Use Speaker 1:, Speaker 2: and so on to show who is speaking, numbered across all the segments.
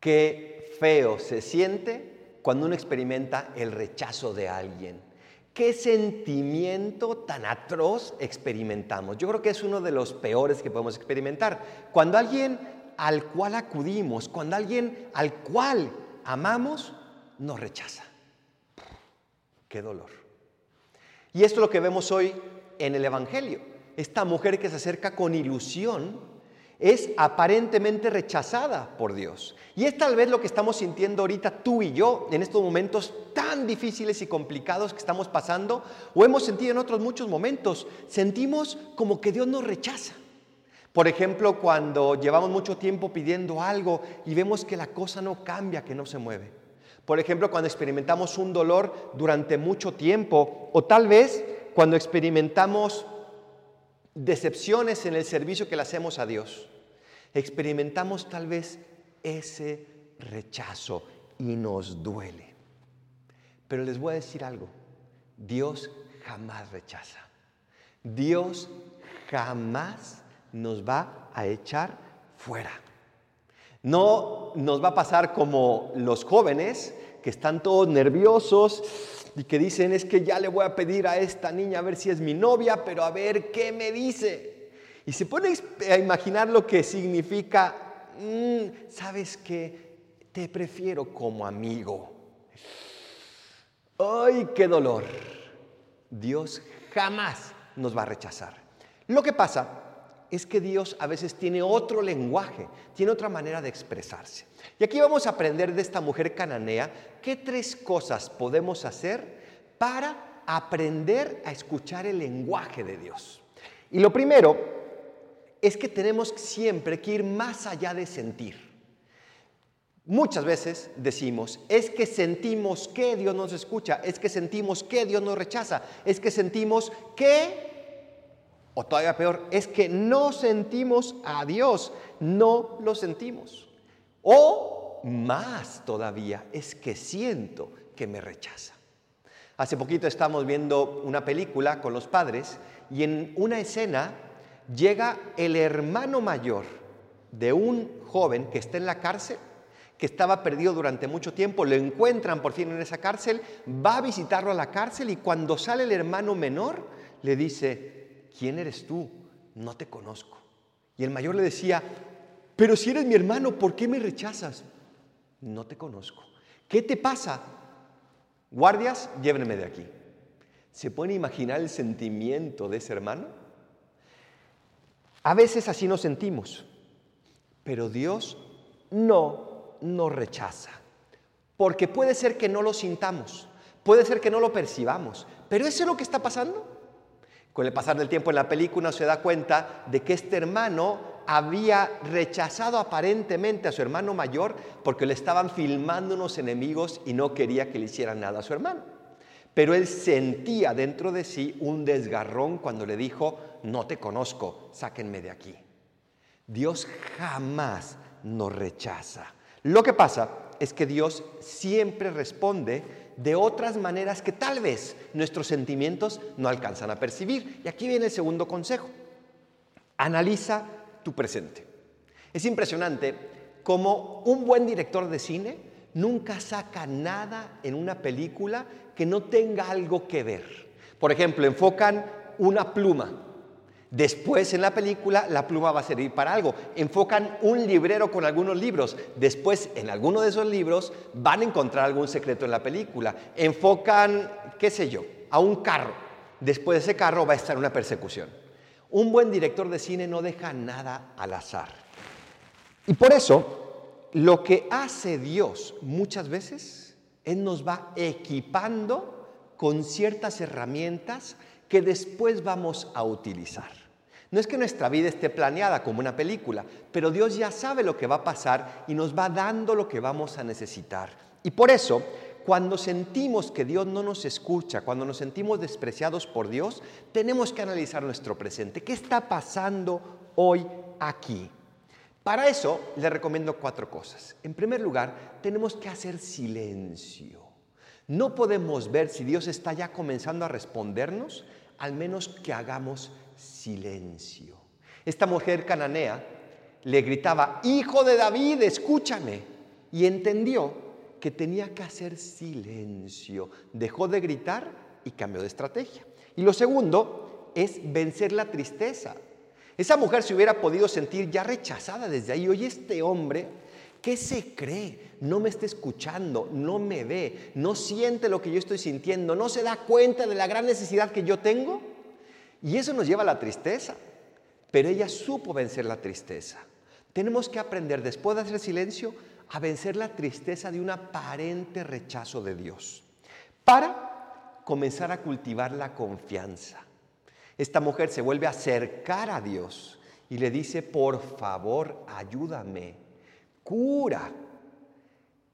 Speaker 1: Qué feo se siente cuando uno experimenta el rechazo de alguien. ¿Qué sentimiento tan atroz experimentamos? Yo creo que es uno de los peores que podemos experimentar. Cuando alguien al cual acudimos, cuando alguien al cual amamos, nos rechaza. Qué dolor. Y esto es lo que vemos hoy en el Evangelio. Esta mujer que se acerca con ilusión es aparentemente rechazada por Dios. Y es tal vez lo que estamos sintiendo ahorita tú y yo en estos momentos tan difíciles y complicados que estamos pasando, o hemos sentido en otros muchos momentos. Sentimos como que Dios nos rechaza. Por ejemplo, cuando llevamos mucho tiempo pidiendo algo y vemos que la cosa no cambia, que no se mueve. Por ejemplo, cuando experimentamos un dolor durante mucho tiempo, o tal vez cuando experimentamos decepciones en el servicio que le hacemos a Dios. Experimentamos tal vez ese rechazo y nos duele. Pero les voy a decir algo, Dios jamás rechaza. Dios jamás nos va a echar fuera. No nos va a pasar como los jóvenes que están todos nerviosos y que dicen es que ya le voy a pedir a esta niña a ver si es mi novia, pero a ver qué me dice. Y se pone a imaginar lo que significa, mm, sabes que te prefiero como amigo. ¡Ay, qué dolor! Dios jamás nos va a rechazar. Lo que pasa es que Dios a veces tiene otro lenguaje, tiene otra manera de expresarse. Y aquí vamos a aprender de esta mujer cananea qué tres cosas podemos hacer para aprender a escuchar el lenguaje de Dios. Y lo primero es que tenemos siempre que ir más allá de sentir. Muchas veces decimos, es que sentimos que Dios nos escucha, es que sentimos que Dios nos rechaza, es que sentimos que o todavía peor, es que no sentimos a Dios, no lo sentimos. O más todavía, es que siento que me rechaza. Hace poquito estamos viendo una película con los padres y en una escena llega el hermano mayor de un joven que está en la cárcel, que estaba perdido durante mucho tiempo, lo encuentran por fin en esa cárcel, va a visitarlo a la cárcel y cuando sale el hermano menor le dice, ¿quién eres tú? No te conozco. Y el mayor le decía, pero si eres mi hermano, ¿por qué me rechazas? No te conozco. ¿Qué te pasa? Guardias, llévenme de aquí. ¿Se puede imaginar el sentimiento de ese hermano? A veces así nos sentimos, pero Dios no nos rechaza. Porque puede ser que no lo sintamos, puede ser que no lo percibamos, pero eso es lo que está pasando. Con el pasar del tiempo en la película se da cuenta de que este hermano había rechazado aparentemente a su hermano mayor porque le estaban filmando unos enemigos y no quería que le hicieran nada a su hermano. Pero él sentía dentro de sí un desgarrón cuando le dijo, no te conozco, sáquenme de aquí. Dios jamás nos rechaza. Lo que pasa es que Dios siempre responde de otras maneras que tal vez nuestros sentimientos no alcanzan a percibir. Y aquí viene el segundo consejo. Analiza tu presente. Es impresionante cómo un buen director de cine nunca saca nada en una película que no tenga algo que ver. Por ejemplo, enfocan una pluma Después en la película la pluma va a servir para algo. Enfocan un librero con algunos libros. Después en alguno de esos libros van a encontrar algún secreto en la película. Enfocan, qué sé yo, a un carro. Después de ese carro va a estar una persecución. Un buen director de cine no deja nada al azar. Y por eso lo que hace Dios muchas veces, Él nos va equipando con ciertas herramientas que después vamos a utilizar. No es que nuestra vida esté planeada como una película, pero Dios ya sabe lo que va a pasar y nos va dando lo que vamos a necesitar. Y por eso, cuando sentimos que Dios no nos escucha, cuando nos sentimos despreciados por Dios, tenemos que analizar nuestro presente. ¿Qué está pasando hoy aquí? Para eso le recomiendo cuatro cosas. En primer lugar, tenemos que hacer silencio. No podemos ver si Dios está ya comenzando a respondernos al menos que hagamos silencio. Esta mujer cananea le gritaba, Hijo de David, escúchame. y entendió que tenía que hacer silencio. Dejó de gritar y cambió de estrategia. Y lo segundo es vencer la tristeza. Esa mujer se hubiera podido sentir ya rechazada desde ahí. Oye, este hombre, ¿qué se cree? No me está escuchando, no me ve, no siente lo que yo estoy sintiendo, no se da cuenta de la gran necesidad que yo tengo. Y eso nos lleva a la tristeza. Pero ella supo vencer la tristeza. Tenemos que aprender, después de hacer silencio, a vencer la tristeza de un aparente rechazo de Dios. Para comenzar a cultivar la confianza. Esta mujer se vuelve a acercar a Dios y le dice, por favor, ayúdame, cura.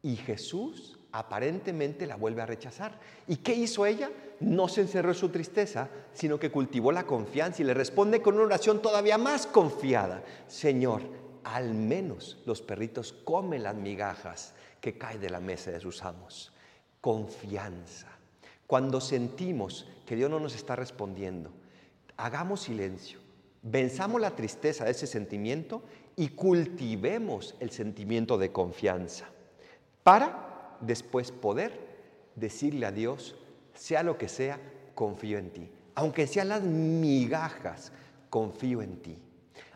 Speaker 1: Y Jesús aparentemente la vuelve a rechazar. ¿Y qué hizo ella? No se encerró en su tristeza, sino que cultivó la confianza y le responde con una oración todavía más confiada. Señor, al menos los perritos comen las migajas que caen de la mesa de sus amos. Confianza. Cuando sentimos que Dios no nos está respondiendo, hagamos silencio, venzamos la tristeza de ese sentimiento y cultivemos el sentimiento de confianza para después poder decirle a Dios, sea lo que sea, confío en ti. Aunque sean las migajas, confío en ti.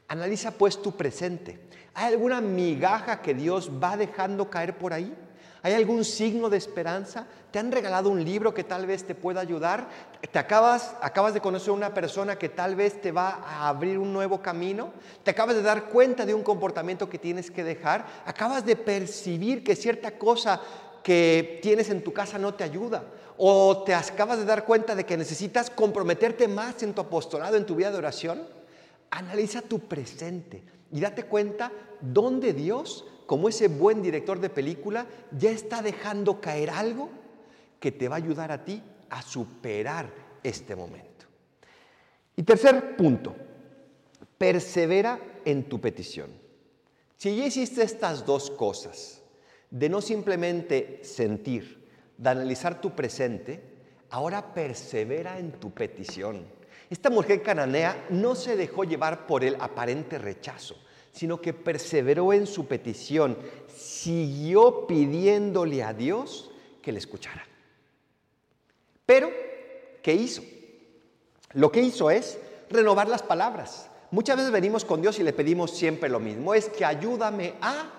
Speaker 1: Analiza pues tu presente. ¿Hay alguna migaja que Dios va dejando caer por ahí? ¿Hay algún signo de esperanza? ¿Te han regalado un libro que tal vez te pueda ayudar? ¿Te acabas, acabas de conocer a una persona que tal vez te va a abrir un nuevo camino? ¿Te acabas de dar cuenta de un comportamiento que tienes que dejar? ¿Acabas de percibir que cierta cosa que tienes en tu casa no te ayuda? ¿O te acabas de dar cuenta de que necesitas comprometerte más en tu apostolado, en tu vida de oración? Analiza tu presente y date cuenta dónde Dios como ese buen director de película, ya está dejando caer algo que te va a ayudar a ti a superar este momento. Y tercer punto, persevera en tu petición. Si ya hiciste estas dos cosas, de no simplemente sentir, de analizar tu presente, ahora persevera en tu petición. Esta mujer cananea no se dejó llevar por el aparente rechazo sino que perseveró en su petición, siguió pidiéndole a Dios que le escuchara. Pero, ¿qué hizo? Lo que hizo es renovar las palabras. Muchas veces venimos con Dios y le pedimos siempre lo mismo, es que ayúdame a,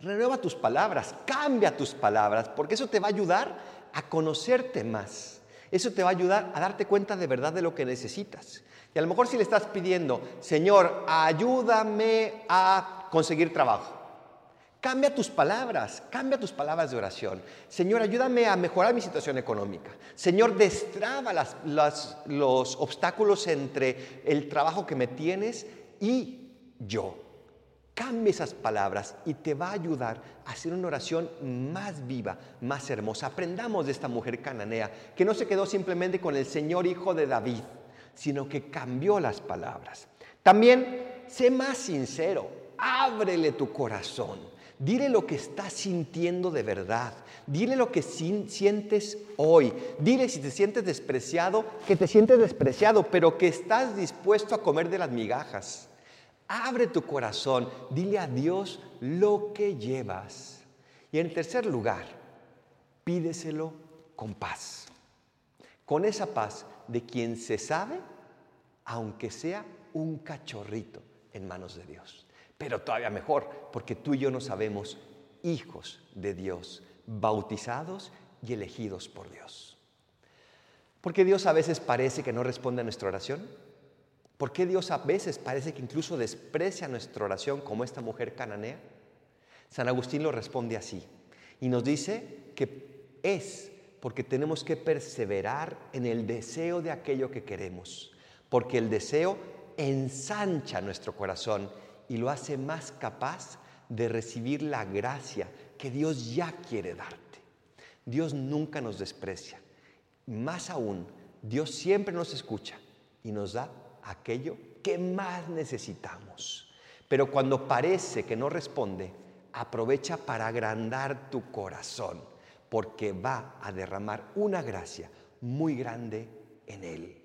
Speaker 1: renueva tus palabras, cambia tus palabras, porque eso te va a ayudar a conocerte más. Eso te va a ayudar a darte cuenta de verdad de lo que necesitas. Y a lo mejor si le estás pidiendo, Señor, ayúdame a conseguir trabajo. Cambia tus palabras, cambia tus palabras de oración. Señor, ayúdame a mejorar mi situación económica. Señor, destraba los obstáculos entre el trabajo que me tienes y yo. Cambia esas palabras y te va a ayudar a hacer una oración más viva, más hermosa. Aprendamos de esta mujer cananea que no se quedó simplemente con el Señor Hijo de David, sino que cambió las palabras. También sé más sincero, ábrele tu corazón, dile lo que estás sintiendo de verdad, dile lo que sientes hoy, dile si te sientes despreciado, que te sientes despreciado, pero que estás dispuesto a comer de las migajas. Abre tu corazón, dile a Dios lo que llevas. Y en tercer lugar, pídeselo con paz. Con esa paz de quien se sabe, aunque sea un cachorrito en manos de Dios. Pero todavía mejor, porque tú y yo no sabemos, hijos de Dios, bautizados y elegidos por Dios. ¿Por qué Dios a veces parece que no responde a nuestra oración? ¿Por qué Dios a veces parece que incluso desprecia nuestra oración como esta mujer cananea? San Agustín lo responde así y nos dice que es porque tenemos que perseverar en el deseo de aquello que queremos, porque el deseo ensancha nuestro corazón y lo hace más capaz de recibir la gracia que Dios ya quiere darte. Dios nunca nos desprecia. Más aún, Dios siempre nos escucha y nos da aquello que más necesitamos. Pero cuando parece que no responde, aprovecha para agrandar tu corazón porque va a derramar una gracia muy grande en Él,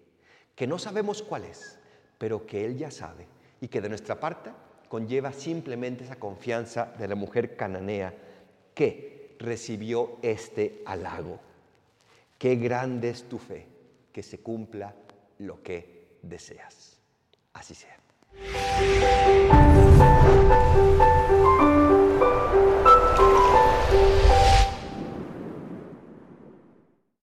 Speaker 1: que no sabemos cuál es, pero que Él ya sabe y que de nuestra parte conlleva simplemente esa confianza de la mujer cananea que recibió este halago. Qué grande es tu fe, que se cumpla lo que deseas. Así sea.